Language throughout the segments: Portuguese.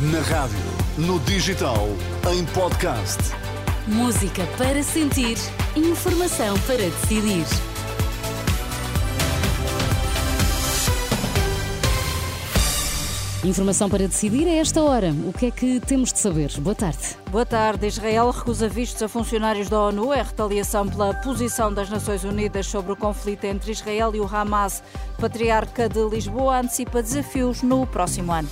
Na rádio, no digital, em podcast. Música para sentir, informação para decidir. Informação para decidir a esta hora. O que é que temos de saber? Boa tarde. Boa tarde. Israel recusa vistos a funcionários da ONU. É retaliação pela posição das Nações Unidas sobre o conflito entre Israel e o Hamas. Patriarca de Lisboa antecipa desafios no próximo ano.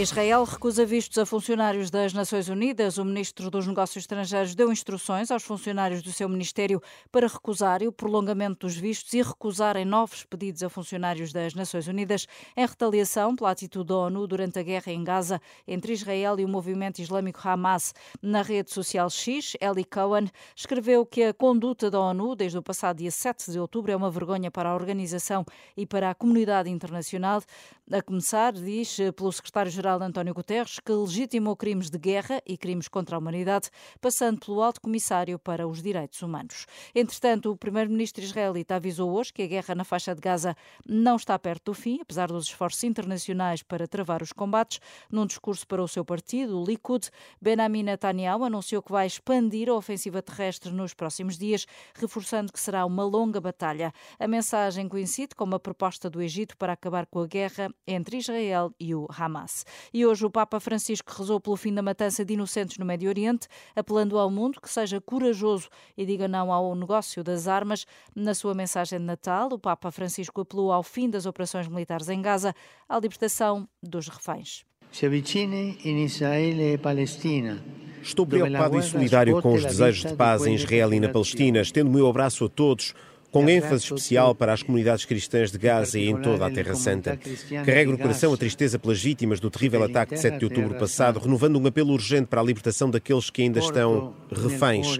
Israel recusa vistos a funcionários das Nações Unidas. O ministro dos Negócios Estrangeiros deu instruções aos funcionários do seu ministério para recusarem o prolongamento dos vistos e recusarem novos pedidos a funcionários das Nações Unidas em retaliação pela atitude da ONU durante a guerra em Gaza entre Israel e o movimento islâmico Hamas. Na rede social X, Eli Cohen escreveu que a conduta da ONU desde o passado dia 7 de outubro é uma vergonha para a organização e para a comunidade internacional. A começar, diz, pelo secretário-geral António Guterres, que legitimou crimes de guerra e crimes contra a humanidade, passando pelo Alto Comissário para os Direitos Humanos. Entretanto, o primeiro-ministro israelita avisou hoje que a guerra na faixa de Gaza não está perto do fim, apesar dos esforços internacionais para travar os combates. Num discurso para o seu partido, o Likud, Benjamin Netanyahu anunciou que vai expandir a ofensiva terrestre nos próximos dias, reforçando que será uma longa batalha. A mensagem coincide com uma proposta do Egito para acabar com a guerra entre Israel e o Hamas. E hoje o Papa Francisco rezou pelo fim da matança de inocentes no Médio Oriente, apelando ao mundo que seja corajoso e diga não ao negócio das armas. Na sua mensagem de Natal, o Papa Francisco apelou ao fim das operações militares em Gaza, à libertação dos reféns. Se avicine in Israele e Palestina. Estou preocupado e solidário com os desejos de paz em Israel e na Palestina, estendo o meu abraço a todos com ênfase especial para as comunidades cristãs de Gaza e em toda a Terra Santa. Carrego no coração a tristeza pelas vítimas do terrível ataque de 7 de outubro passado, renovando um apelo urgente para a libertação daqueles que ainda estão reféns.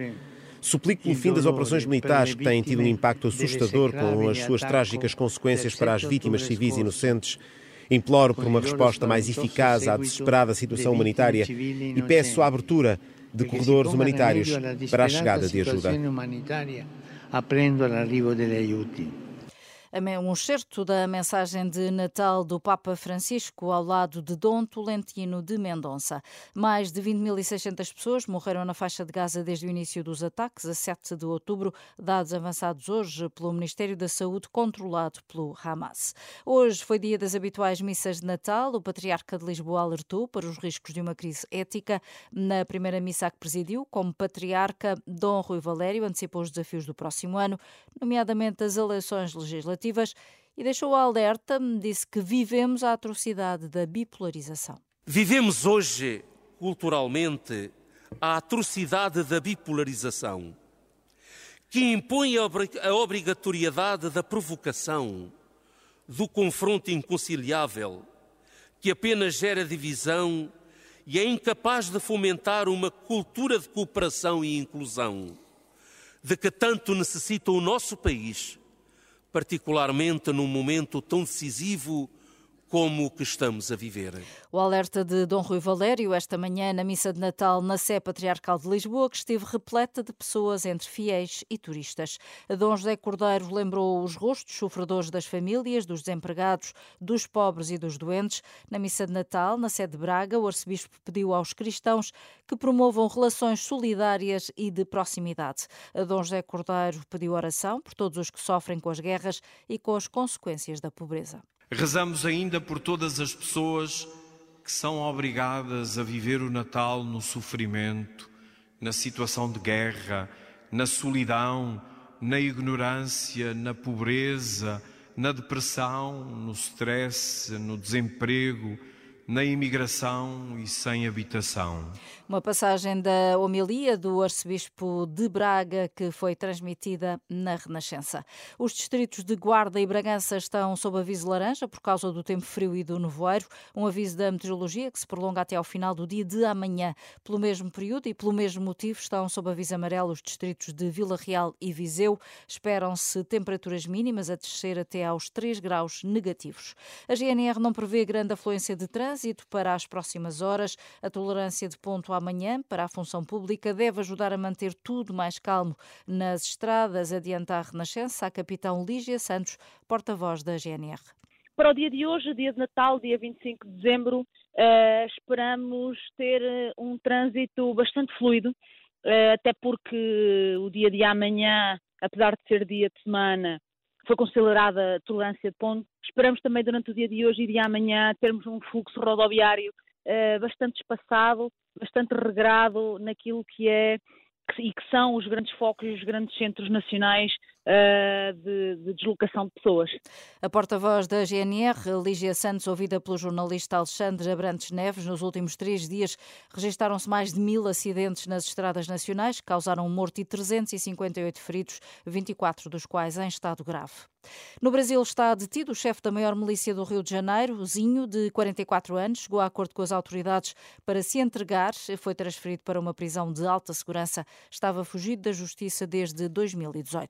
Suplico pelo fim das operações militares que têm tido um impacto assustador com as suas trágicas consequências para as vítimas civis inocentes. Imploro por uma resposta mais eficaz à desesperada situação humanitária e peço a abertura de corredores humanitários para a chegada de ajuda aprendo l'arrivo degli aiuti um excerto da mensagem de Natal do Papa Francisco ao lado de Dom Tolentino de Mendonça. Mais de 20.600 pessoas morreram na faixa de Gaza desde o início dos ataques, a 7 de outubro, dados avançados hoje pelo Ministério da Saúde, controlado pelo Hamas. Hoje foi dia das habituais missas de Natal. O Patriarca de Lisboa alertou para os riscos de uma crise ética. Na primeira missa que presidiu, como Patriarca, Dom Rui Valério antecipou os desafios do próximo ano, nomeadamente as eleições legislativas e deixou alerta, disse que vivemos a atrocidade da bipolarização. Vivemos hoje, culturalmente, a atrocidade da bipolarização, que impõe a obrigatoriedade da provocação, do confronto inconciliável, que apenas gera divisão e é incapaz de fomentar uma cultura de cooperação e inclusão, de que tanto necessita o nosso país particularmente num momento tão decisivo como o que estamos a viver. O alerta de Dom Rui Valério esta manhã na missa de Natal na Sé Patriarcal de Lisboa, que esteve repleta de pessoas entre fiéis e turistas. Dom José Cordeiro lembrou os rostos sofredores das famílias, dos desempregados, dos pobres e dos doentes. Na missa de Natal, na Sé de Braga, o arcebispo pediu aos cristãos que promovam relações solidárias e de proximidade. Dom José Cordeiro pediu oração por todos os que sofrem com as guerras e com as consequências da pobreza. Rezamos ainda por todas as pessoas que são obrigadas a viver o Natal no sofrimento, na situação de guerra, na solidão, na ignorância, na pobreza, na depressão, no stress, no desemprego, na imigração e sem habitação. Uma passagem da homilia do arcebispo de Braga que foi transmitida na Renascença. Os distritos de Guarda e Bragança estão sob aviso laranja por causa do tempo frio e do nevoeiro, um aviso da meteorologia que se prolonga até ao final do dia de amanhã. Pelo mesmo período e pelo mesmo motivo estão sob aviso amarelo os distritos de Vila Real e Viseu. Esperam-se temperaturas mínimas a descer até aos 3 graus negativos. A GNR não prevê grande afluência de trânsito para as próximas horas. A tolerância de ponto amanhã para a função pública deve ajudar a manter tudo mais calmo nas estradas, adianta a Renascença a capitão Lígia Santos, porta-voz da GNR. Para o dia de hoje, dia de Natal, dia 25 de dezembro, uh, esperamos ter um trânsito bastante fluido, uh, até porque o dia de amanhã, apesar de ser dia de semana, foi considerada tolerância de ponto. Esperamos também durante o dia de hoje e de amanhã termos um fluxo rodoviário uh, bastante espaçado, bastante regrado naquilo que é e que são os grandes focos e os grandes centros nacionais uh, de, de, deslocação de pessoas. A porta-voz da GNR, Lígia Santos, ouvida pelo jornalista Alexandre Abrantes Neves, nos últimos três dias registaram-se mais de mil acidentes nas estradas nacionais, causaram morto e 358 feridos, 24 dos quais em estado grave. No Brasil está detido o chefe da maior milícia do Rio de Janeiro, Zinho, de 44 anos. Chegou a acordo com as autoridades para se entregar. Foi transferido para uma prisão de alta segurança. Estava fugido da justiça desde 2018.